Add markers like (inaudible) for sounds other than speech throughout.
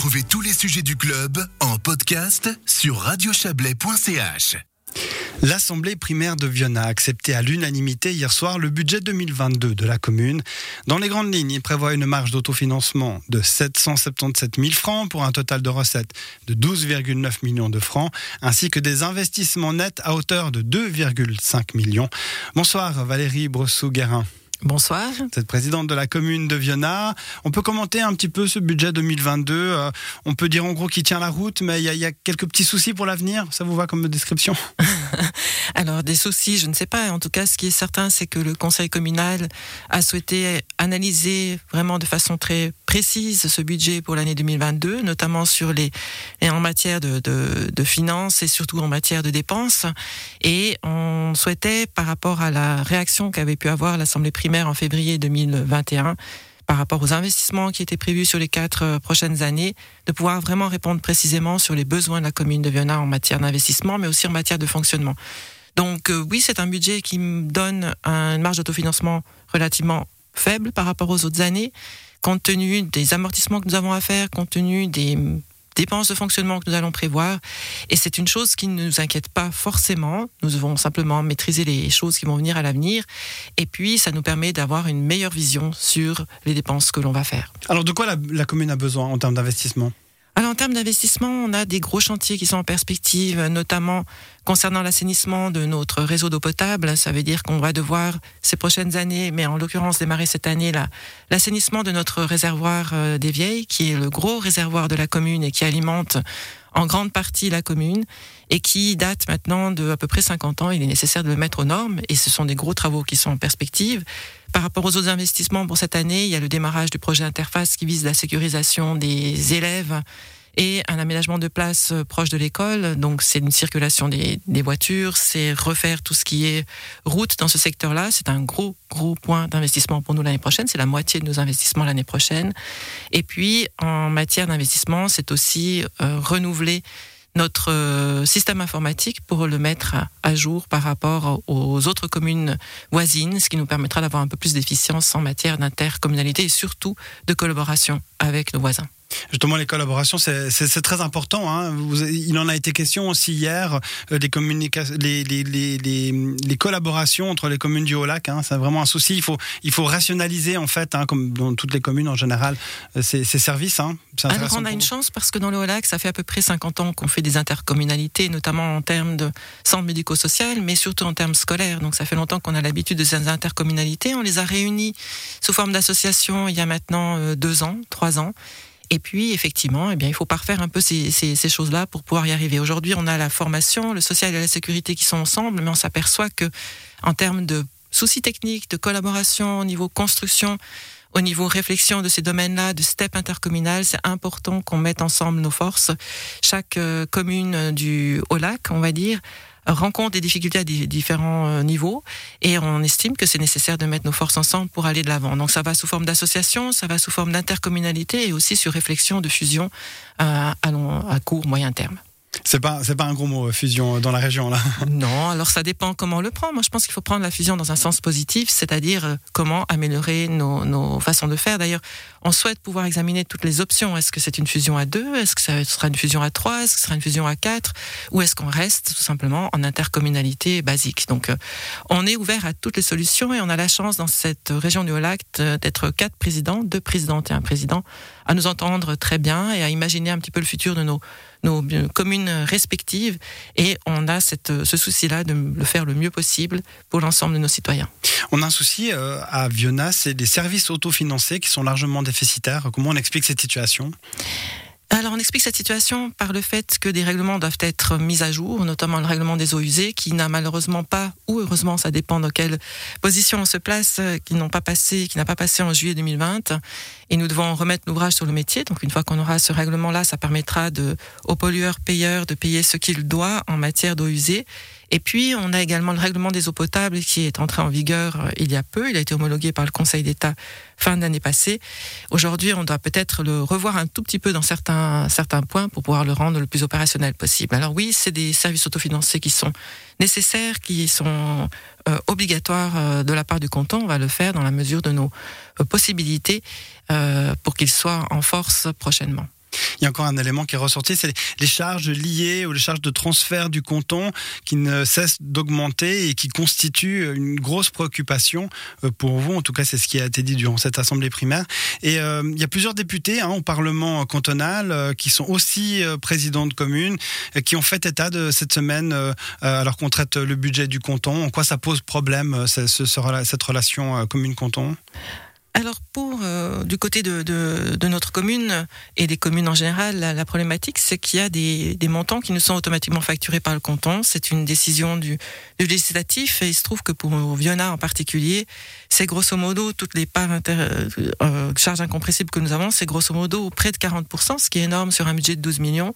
Retrouvez tous les sujets du club en podcast sur radiochablais.ch. L'Assemblée primaire de Viona a accepté à l'unanimité hier soir le budget 2022 de la commune. Dans les grandes lignes, il prévoit une marge d'autofinancement de 777 000 francs pour un total de recettes de 12,9 millions de francs, ainsi que des investissements nets à hauteur de 2,5 millions. Bonsoir Valérie Bressou-Guérin. Bonsoir. Vous êtes présidente de la commune de Viona. On peut commenter un petit peu ce budget 2022. Euh, on peut dire en gros qu'il tient la route, mais il y, a quelques petits soucis pour l'avenir. Ça vous va comme description? (laughs) Alors des soucis, je ne sais pas. En tout cas, ce qui est certain, c'est que le conseil communal a souhaité analyser vraiment de façon très précise ce budget pour l'année 2022, notamment sur les et en matière de, finances et surtout en matière de dépenses. Et on souhaitait, par rapport à la réaction qu'avait pu avoir l'Assemblée primaire en février 2021 par rapport aux investissements qui étaient prévus sur les quatre euh, prochaines années, de pouvoir vraiment répondre précisément sur les besoins de la commune de Viona en matière d'investissement, mais aussi en matière de fonctionnement. Donc euh, oui, c'est un budget qui donne une marge d'autofinancement relativement faible par rapport aux autres années, compte tenu des amortissements que nous avons à faire, compte tenu des dépenses de fonctionnement que nous allons prévoir. Et c'est une chose qui ne nous inquiète pas forcément. Nous devons simplement maîtriser les choses qui vont venir à l'avenir. Et puis, ça nous permet d'avoir une meilleure vision sur les dépenses que l'on va faire. Alors, de quoi la, commune a besoin en termes d'investissement? Alors, en termes d'investissement, on a des gros chantiers qui sont en perspective, notamment concernant l'assainissement de notre réseau d'eau potable. Ça veut dire qu'on va devoir, ces prochaines années, mais en l'occurrence démarrer cette année, là, l'assainissement de notre réservoir euh, des Vieilles, qui est le gros réservoir de la commune et qui alimente en grande partie la commune et qui date maintenant de à peu près 50 ans. Il est nécessaire de le mettre aux normes et ce sont des gros travaux qui sont en perspective. Par rapport aux autres investissements pour cette année, il y a le démarrage du projet Interface qui vise la sécurisation des élèves et un aménagement de place euh, proche de l'école. Donc c'est une circulation des, voitures, c'est refaire tout ce qui est route dans ce secteur-là. C'est un gros, gros point d'investissement pour nous l'année prochaine. C'est la moitié de nos investissements l'année prochaine. Et puis en matière d'investissement, c'est aussi euh, renouveler notre euh, système informatique pour le mettre à jour par rapport aux autres communes voisines, ce qui nous permettra d'avoir un peu plus d'efficience en matière d'intercommunalité et surtout de collaboration avec nos voisins. Justement, les collaborations, c'est très important. Hein. il en a été question aussi hier, euh, des les, les, les, les, collaborations entre les communes du Haut-Lac. Hein, c'est vraiment un souci. Il faut, il faut rationaliser, en fait, hein, comme dans toutes les communes en général, euh, ces, ces services. Alors, on a une chance parce que dans le Haut-Lac, ça fait à peu près 50 ans qu'on fait des intercommunalités, notamment en termes de centre médico-social, mais surtout en termes scolaires. Donc, ça fait longtemps qu'on a l'habitude de ces intercommunalités. On les a réunis sous forme d'association il y a maintenant euh, deux ans, trois ans. Et puis, effectivement, eh bien, il faut parfaire un peu ces, choses-là pour pouvoir y arriver. Aujourd'hui, on a la formation, le social et la sécurité qui sont ensemble, mais on s'aperçoit que, en termes de soucis techniques, de collaboration au niveau construction, au niveau réflexion de ces domaines-là, de step intercommunal, c'est important qu'on mette ensemble nos forces. Chaque euh, commune du Haut-Lac, on va dire, rencontre des difficultés à différents euh, niveaux et on estime que c'est nécessaire de mettre nos forces ensemble pour aller de l'avant. Donc ça va sous forme d'association, ça va sous forme d'intercommunalité et aussi sur réflexion de fusion à, long, à court, moyen terme. C'est pas, c'est pas un gros mot, euh, fusion euh, dans la région, là. (laughs) Non, alors ça dépend comment on le prend. Moi, je pense qu'il faut prendre la fusion dans un sens positif, c'est-à-dire euh, comment améliorer nos, nos façons de faire. D'ailleurs, on souhaite pouvoir examiner toutes les options. Est-ce que c'est une fusion à deux? Est-ce que ça sera une fusion à trois? Est-ce que ce sera une fusion à quatre? Ou est-ce qu'on reste tout simplement en intercommunalité basique? Donc, on est ouvert à toutes les solutions et on a la chance dans cette région du Haut-Lac d'être quatre présidents, deux présidentes et un président, à nous entendre très bien et à imaginer un petit peu le futur de nos nos communes respectives et on a cette, ce souci-là de le faire le mieux possible pour l'ensemble de nos citoyens. On a un souci euh, à Viona, c'est des services autofinancés qui sont largement déficitaires. Comment on explique cette situation? Alors on explique cette situation par le fait que des règlements doivent être mis à jour, notamment le règlement des eaux usées, qui n'a malheureusement pas, ou heureusement, ça dépend dans quelle position on se place, euh, qui n'ont pas passé, qui n'a pas passé en juillet 2020. Et nous devons remettre l'ouvrage sur le métier. Donc une fois qu'on aura ce règlement-là, ça permettra de, aux pollueurs-payeurs de payer ce qu'ils doivent en matière d'eau usée et puis, on a également le règlement des eaux potables qui est entré en vigueur euh, il y a peu. Il a été homologué par le Conseil d'État fin d'année passée. Aujourd'hui, on doit peut-être le revoir un tout petit peu dans certains, certains points pour pouvoir le rendre le plus opérationnel possible. Alors oui, c'est des services autofinancés qui sont nécessaires, qui sont euh, obligatoires euh, de la part du canton. On va le faire dans la mesure de nos possibilités pour qu'ils soient en force prochainement. Il y a encore un élément qui est ressorti, c'est les charges liées ou les charges de transfert du canton qui ne cessent d'augmenter et qui constituent une grosse préoccupation euh, pour vous. En tout cas, c'est ce qui a été dit durant cette assemblée primaire. Et euh, il y a plusieurs députés hein, au Parlement cantonal euh, qui sont aussi présidents de communes, qui ont fait état de cette semaine, alors qu'on traite le budget du canton. En quoi ça pose problème, cette relation commune-canton? Alors pour euh, du côté de, notre commune et des communes en général, la, problématique c'est qu'il y a des, montants qui nous sont automatiquement facturés par le canton. C'est une décision du, législatif et il se trouve que pour Viona en particulier, c'est grosso modo toutes les parts euh, euh, charges incompressibles que nous avons, c'est grosso modo près de 40%, ce qui est énorme sur un budget de 12 millions.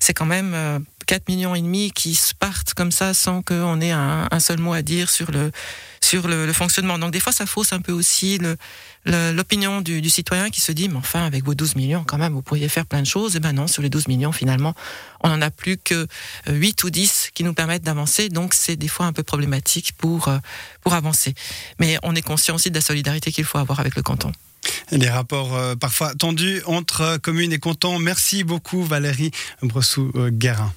C'est quand même 4 millions et demi qui partent comme ça sans qu'on ait un, seul mot à dire sur le sur le, fonctionnement. Donc des fois, ça fausse un peu aussi l'opinion du, citoyen qui se dit, mais enfin, avec vos 12 millions, quand même, vous pourriez faire plein de choses. Et eh ben non, sur les 12 millions, finalement, on n'en a plus que 8 ou 10 qui nous permettent d'avancer. Donc c'est des fois un peu problématique pour, euh, pour avancer. Mais on est conscient aussi de la solidarité qu'il faut avoir avec le canton. Les rapports euh, parfois tendus entre communes et cantons. Merci beaucoup Valérie Bressou-Guérin.